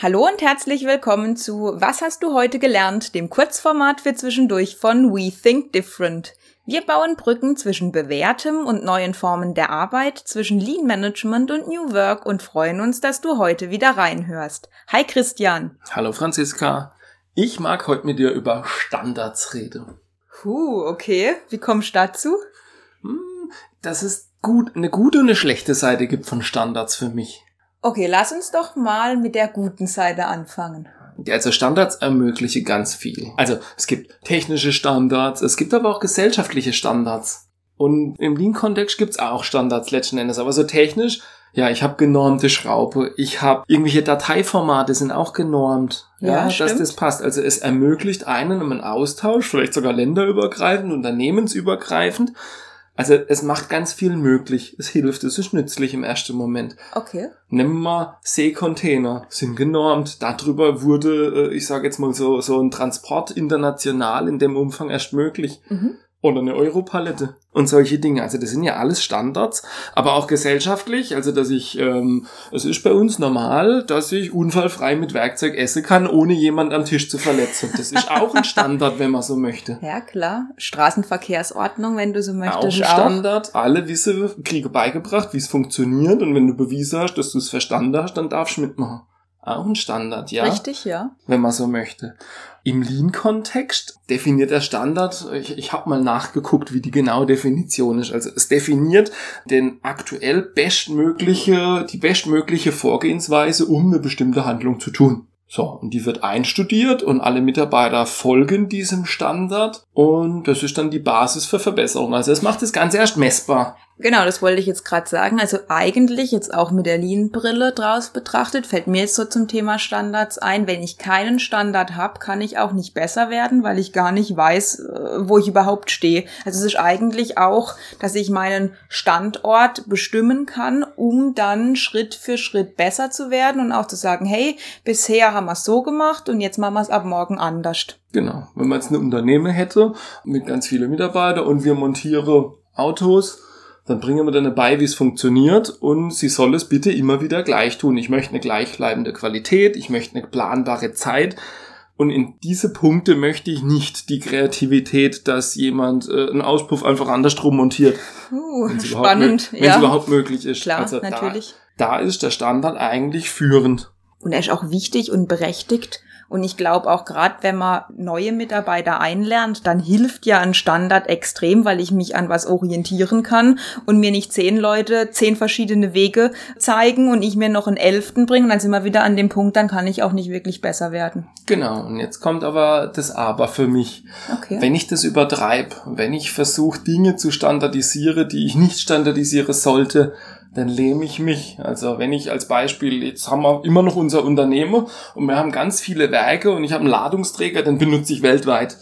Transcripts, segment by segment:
Hallo und herzlich willkommen zu Was hast du heute gelernt, dem Kurzformat für zwischendurch von We Think Different. Wir bauen Brücken zwischen bewährtem und neuen Formen der Arbeit, zwischen Lean Management und New Work und freuen uns, dass du heute wieder reinhörst. Hi Christian. Hallo Franziska. Ich mag heute mit dir über Standards reden. Puh, okay. Wie kommst du dazu? Hm, dass es gut, eine gute und eine schlechte Seite gibt von Standards für mich. Okay, lass uns doch mal mit der guten Seite anfangen. Also Standards ermöglichen ganz viel. Also es gibt technische Standards, es gibt aber auch gesellschaftliche Standards. Und im Lean-Kontext gibt's auch Standards letzten Endes. Aber so technisch, ja, ich habe genormte Schraube, ich habe irgendwelche Dateiformate sind auch genormt. Ja, ja dass das passt. Also es ermöglicht einen einen Austausch, vielleicht sogar länderübergreifend, unternehmensübergreifend also es macht ganz viel möglich. Es hilft, es ist nützlich im ersten Moment. Okay. Nehmen wir Seekontainer, sind genormt. Darüber wurde, äh, ich sage jetzt mal so, so ein Transport international in dem Umfang erst möglich. Mhm oder eine Europalette und solche Dinge. Also das sind ja alles Standards, aber auch gesellschaftlich. Also dass ich, ähm, es ist bei uns normal, dass ich unfallfrei mit Werkzeug essen kann, ohne jemand am Tisch zu verletzen. Das ist auch ein Standard, wenn man so möchte. Ja klar, Straßenverkehrsordnung, wenn du so möchtest. Auch ein Standard. Auch. Alle wissen, kriege beigebracht, wie es funktioniert und wenn du bewiesen hast, dass du es verstanden hast, dann darfst du mitmachen. Auch ein Standard, ja. Richtig, ja. Wenn man so möchte. Im Lean-Kontext definiert der Standard, ich, ich habe mal nachgeguckt, wie die genaue Definition ist. Also es definiert den aktuell bestmögliche, die bestmögliche Vorgehensweise, um eine bestimmte Handlung zu tun. So, und die wird einstudiert und alle Mitarbeiter folgen diesem Standard und das ist dann die Basis für Verbesserung. Also es macht das Ganze erst messbar. Genau, das wollte ich jetzt gerade sagen. Also eigentlich jetzt auch mit der Lean-Brille draus betrachtet, fällt mir jetzt so zum Thema Standards ein. Wenn ich keinen Standard habe, kann ich auch nicht besser werden, weil ich gar nicht weiß, äh, wo ich überhaupt stehe. Also es ist eigentlich auch, dass ich meinen Standort bestimmen kann, um dann Schritt für Schritt besser zu werden und auch zu sagen, hey, bisher haben wir es so gemacht und jetzt machen wir es ab morgen anders. Genau. Wenn man jetzt ein Unternehmen hätte mit ganz vielen Mitarbeitern und wir montieren Autos, dann bringen wir dann bei, wie es funktioniert und sie soll es bitte immer wieder gleich tun. Ich möchte eine gleichbleibende Qualität, ich möchte eine planbare Zeit und in diese Punkte möchte ich nicht die Kreativität, dass jemand äh, einen Auspuff einfach andersrum montiert. Uh, spannend, wenn es ja. überhaupt möglich ist. Klar, also natürlich. Da, da ist der Standard eigentlich führend. Und er ist auch wichtig und berechtigt, und ich glaube auch gerade, wenn man neue Mitarbeiter einlernt, dann hilft ja ein Standard extrem, weil ich mich an was orientieren kann und mir nicht zehn Leute zehn verschiedene Wege zeigen und ich mir noch einen elften bringe. Und dann sind wir wieder an dem Punkt, dann kann ich auch nicht wirklich besser werden. Genau. Und jetzt kommt aber das Aber für mich. Okay. Wenn ich das übertreibe, wenn ich versuche, Dinge zu standardisieren, die ich nicht standardisieren sollte, dann lähme ich mich. Also wenn ich als Beispiel, jetzt haben wir immer noch unser Unternehmen und wir haben ganz viele Werke und ich habe einen Ladungsträger, den benutze ich weltweit.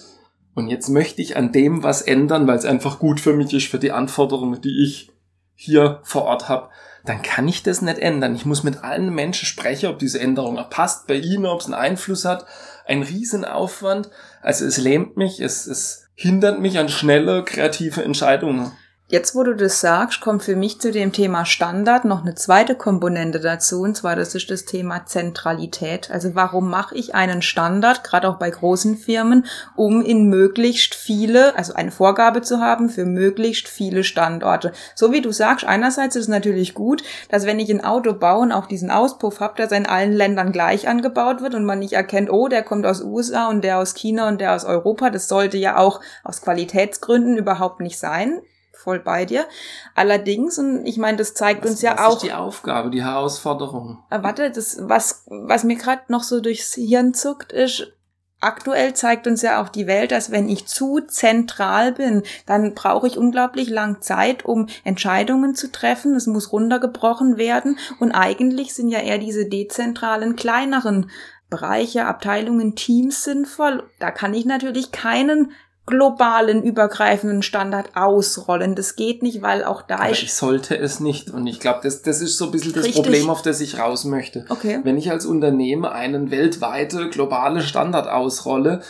Und jetzt möchte ich an dem was ändern, weil es einfach gut für mich ist, für die Anforderungen, die ich hier vor Ort habe. Dann kann ich das nicht ändern. Ich muss mit allen Menschen sprechen, ob diese Änderung passt bei ihnen, ob es einen Einfluss hat. Ein Riesenaufwand. Also es lähmt mich, es, es hindert mich an schnelle, kreative Entscheidungen. Jetzt, wo du das sagst, kommt für mich zu dem Thema Standard noch eine zweite Komponente dazu, und zwar das ist das Thema Zentralität. Also warum mache ich einen Standard, gerade auch bei großen Firmen, um in möglichst viele, also eine Vorgabe zu haben für möglichst viele Standorte. So wie du sagst, einerseits ist es natürlich gut, dass wenn ich ein Auto baue und auch diesen Auspuff habe, dass er in allen Ländern gleich angebaut wird und man nicht erkennt, oh, der kommt aus USA und der aus China und der aus Europa. Das sollte ja auch aus Qualitätsgründen überhaupt nicht sein voll bei dir. Allerdings, und ich meine, das zeigt was, uns ja was auch. Ist die Aufgabe, die Herausforderung. Äh, warte, das, was, was mir gerade noch so durchs Hirn zuckt, ist, aktuell zeigt uns ja auch die Welt, dass wenn ich zu zentral bin, dann brauche ich unglaublich lang Zeit, um Entscheidungen zu treffen. Es muss runtergebrochen werden. Und eigentlich sind ja eher diese dezentralen, kleineren Bereiche, Abteilungen, Teams sinnvoll. Da kann ich natürlich keinen globalen, übergreifenden Standard ausrollen. Das geht nicht, weil auch da Aber ist. Ich sollte es nicht. Und ich glaube, das, das ist so ein bisschen das Richtig. Problem, auf das ich raus möchte. Okay. Wenn ich als Unternehmen einen weltweite globale Standard ausrolle,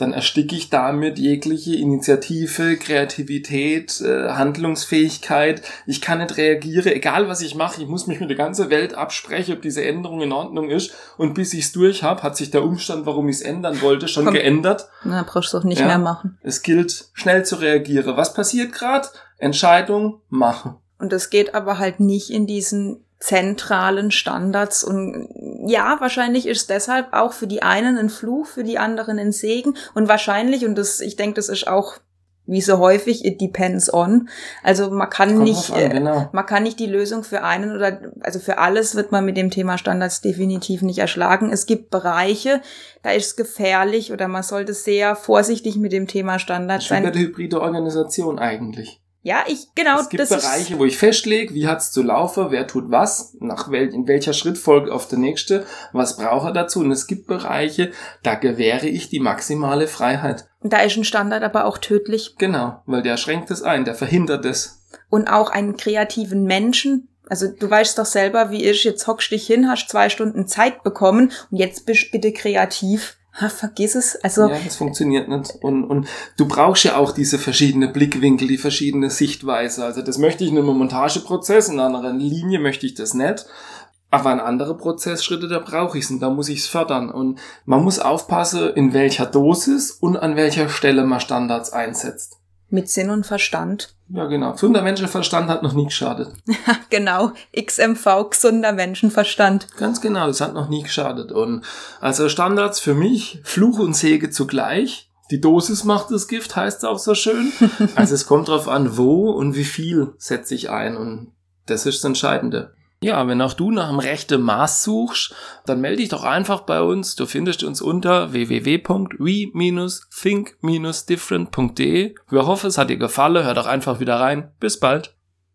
dann ersticke ich damit jegliche Initiative, Kreativität, äh, Handlungsfähigkeit. Ich kann nicht reagieren, egal was ich mache. Ich muss mich mit der ganzen Welt absprechen, ob diese Änderung in Ordnung ist. Und bis ich es durch habe, hat sich der Umstand, warum ich es ändern wollte, schon Komm. geändert. Na, brauchst du auch nicht ja. mehr machen. Es gilt, schnell zu reagieren. Was passiert gerade? Entscheidung machen. Und das geht aber halt nicht in diesen zentralen Standards und ja, wahrscheinlich ist deshalb auch für die einen ein Fluch, für die anderen ein Segen und wahrscheinlich und das ich denke, das ist auch wie so häufig it depends on. Also man kann Kommt nicht an, genau. man kann nicht die Lösung für einen oder also für alles wird man mit dem Thema Standards definitiv nicht erschlagen. Es gibt Bereiche, da ist es gefährlich oder man sollte sehr vorsichtig mit dem Thema Standards sein. Eine hybride Organisation eigentlich. Ja, ich, genau. Es gibt Bereiche, wo ich festlege, wie hat's zu laufen, wer tut was, nach wel, in welcher Schrittfolge auf der nächste, was braucht er dazu. Und es gibt Bereiche, da gewähre ich die maximale Freiheit. Und da ist ein Standard aber auch tödlich. Genau, weil der schränkt es ein, der verhindert es. Und auch einen kreativen Menschen, also du weißt doch selber, wie ich, jetzt hockst dich hin, hast zwei Stunden Zeit bekommen und jetzt bist bitte kreativ ha, vergiss es. Also ja, das funktioniert nicht. Und, und du brauchst ja auch diese verschiedenen Blickwinkel, die verschiedene Sichtweise. Also das möchte ich in einem Montageprozess, in einer anderen Linie möchte ich das nicht. Aber an andere Prozessschritte, da brauche ich es und da muss ich es fördern. Und man muss aufpassen, in welcher Dosis und an welcher Stelle man Standards einsetzt. Mit Sinn und Verstand. Ja, genau. Gesunder Menschenverstand hat noch nie geschadet. genau. XMV, gesunder Menschenverstand. Ganz genau, das hat noch nie geschadet. Und also Standards für mich, Fluch und Säge zugleich. Die Dosis macht das Gift, heißt es auch so schön. also es kommt drauf an, wo und wie viel setze ich ein. Und das ist das Entscheidende. Ja, wenn auch du nach dem rechten Maß suchst, dann melde dich doch einfach bei uns. Du findest uns unter www.we-think-different.de. Wir hoffen, es hat dir gefallen. Hör doch einfach wieder rein. Bis bald.